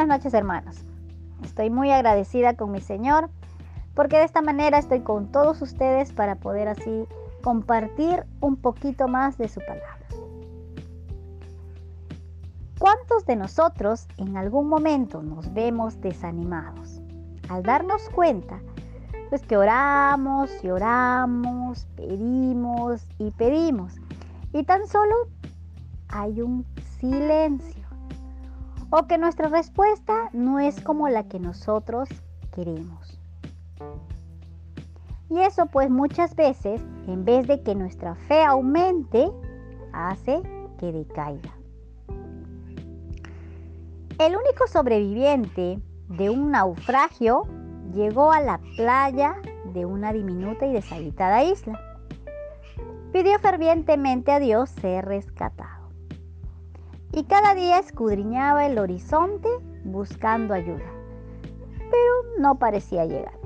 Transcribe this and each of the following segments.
Buenas noches hermanos. Estoy muy agradecida con mi Señor porque de esta manera estoy con todos ustedes para poder así compartir un poquito más de su palabra. ¿Cuántos de nosotros en algún momento nos vemos desanimados al darnos cuenta pues que oramos y oramos, pedimos y pedimos y tan solo hay un silencio o que nuestra respuesta no es como la que nosotros queremos. Y eso pues muchas veces, en vez de que nuestra fe aumente, hace que decaiga. El único sobreviviente de un naufragio llegó a la playa de una diminuta y deshabitada isla. Pidió fervientemente a Dios ser rescatado. Y cada día escudriñaba el horizonte buscando ayuda, pero no parecía llegar.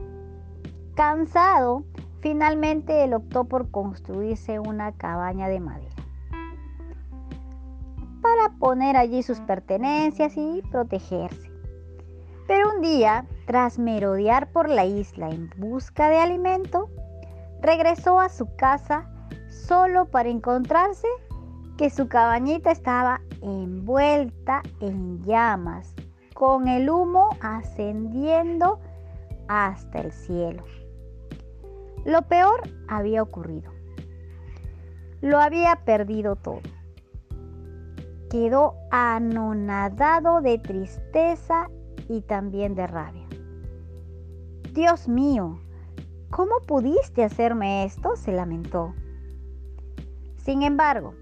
Cansado, finalmente él optó por construirse una cabaña de madera para poner allí sus pertenencias y protegerse. Pero un día, tras merodear por la isla en busca de alimento, regresó a su casa solo para encontrarse que su cabañita estaba envuelta en llamas, con el humo ascendiendo hasta el cielo. Lo peor había ocurrido. Lo había perdido todo. Quedó anonadado de tristeza y también de rabia. Dios mío, ¿cómo pudiste hacerme esto? se lamentó. Sin embargo,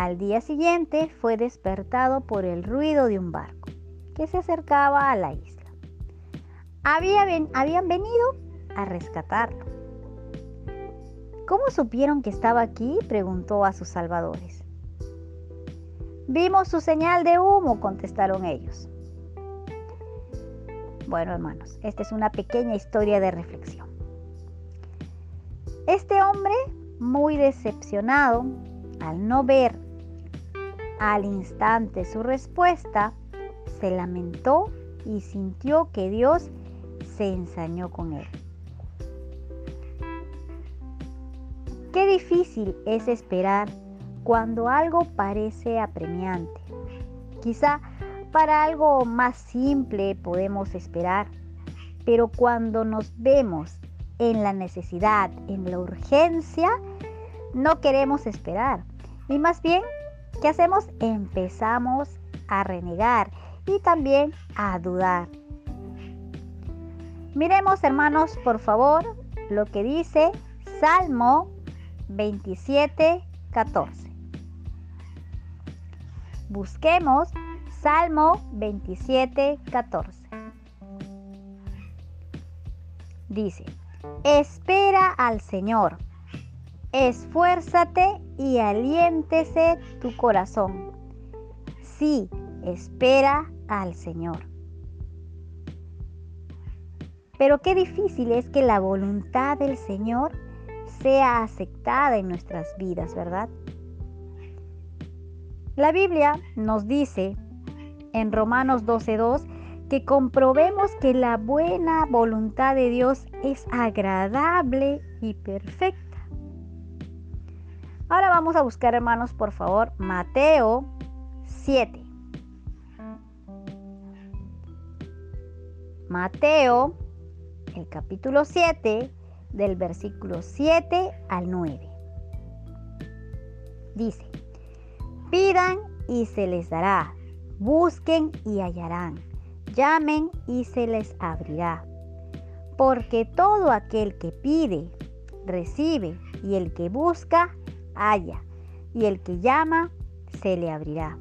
al día siguiente fue despertado por el ruido de un barco que se acercaba a la isla. habían venido a rescatarlo. ¿Cómo supieron que estaba aquí? preguntó a sus salvadores. Vimos su señal de humo, contestaron ellos. Bueno, hermanos, esta es una pequeña historia de reflexión. Este hombre, muy decepcionado al no ver al instante su respuesta, se lamentó y sintió que Dios se ensañó con él. Qué difícil es esperar cuando algo parece apremiante. Quizá para algo más simple podemos esperar, pero cuando nos vemos en la necesidad, en la urgencia, no queremos esperar. Y más bien, ¿qué hacemos? Empezamos a renegar y también a dudar. Miremos, hermanos, por favor, lo que dice Salmo 27, 14. Busquemos Salmo 27, 14. Dice, espera al Señor, esfuérzate y aliéntese tu corazón. Sí, espera al Señor. Pero qué difícil es que la voluntad del Señor sea aceptada en nuestras vidas, ¿verdad? La Biblia nos dice en Romanos 12.2 que comprobemos que la buena voluntad de Dios es agradable y perfecta. Ahora vamos a buscar, hermanos, por favor, Mateo 7. Mateo, el capítulo 7, del versículo 7 al 9. Dice, pidan y se les dará Busquen y hallarán. Llamen y se les abrirá. Porque todo aquel que pide, recibe, y el que busca, halla, y el que llama, se le abrirá.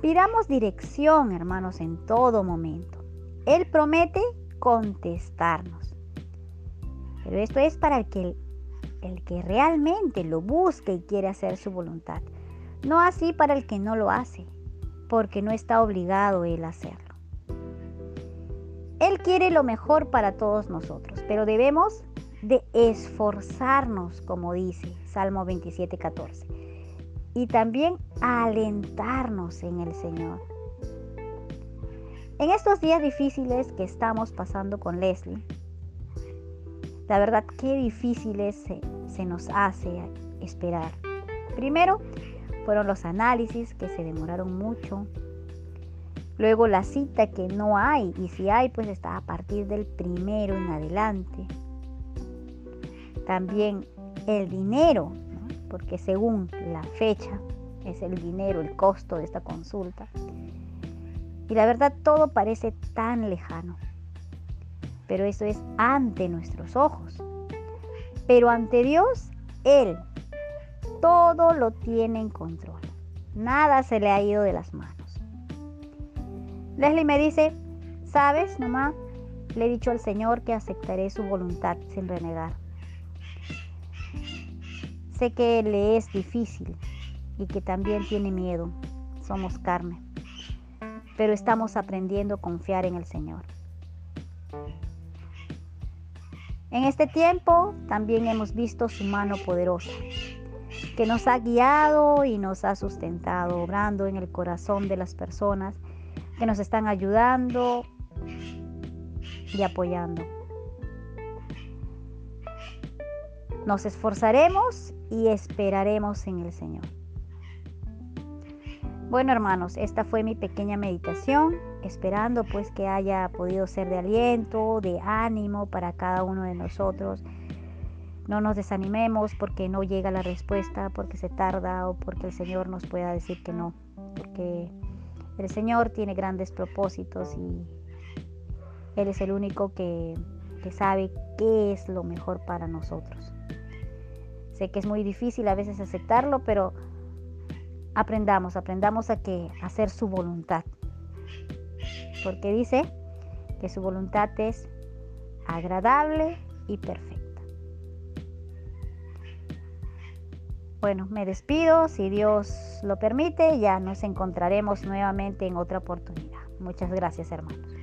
Pidamos dirección, hermanos, en todo momento. Él promete contestarnos. Pero esto es para el que, el que realmente lo busca y quiere hacer su voluntad. No así para el que no lo hace, porque no está obligado él a hacerlo. Él quiere lo mejor para todos nosotros, pero debemos de esforzarnos, como dice Salmo 27, 14. y también alentarnos en el Señor. En estos días difíciles que estamos pasando con Leslie, la verdad qué difíciles se, se nos hace esperar. Primero fueron los análisis que se demoraron mucho. Luego la cita que no hay y si hay pues está a partir del primero en adelante. También el dinero, porque según la fecha es el dinero, el costo de esta consulta. Y la verdad todo parece tan lejano. Pero eso es ante nuestros ojos. Pero ante Dios, Él todo lo tiene en control. Nada se le ha ido de las manos. Leslie me dice, ¿sabes, mamá? Le he dicho al Señor que aceptaré su voluntad sin renegar. Sé que le es difícil y que también tiene miedo. Somos carne pero estamos aprendiendo a confiar en el Señor. En este tiempo también hemos visto su mano poderosa, que nos ha guiado y nos ha sustentado, obrando en el corazón de las personas que nos están ayudando y apoyando. Nos esforzaremos y esperaremos en el Señor. Bueno hermanos, esta fue mi pequeña meditación, esperando pues que haya podido ser de aliento, de ánimo para cada uno de nosotros. No nos desanimemos porque no llega la respuesta, porque se tarda o porque el Señor nos pueda decir que no, porque el Señor tiene grandes propósitos y Él es el único que, que sabe qué es lo mejor para nosotros. Sé que es muy difícil a veces aceptarlo, pero aprendamos, aprendamos a que hacer su voluntad. Porque dice que su voluntad es agradable y perfecta. Bueno, me despido, si Dios lo permite, ya nos encontraremos nuevamente en otra oportunidad. Muchas gracias, hermanos.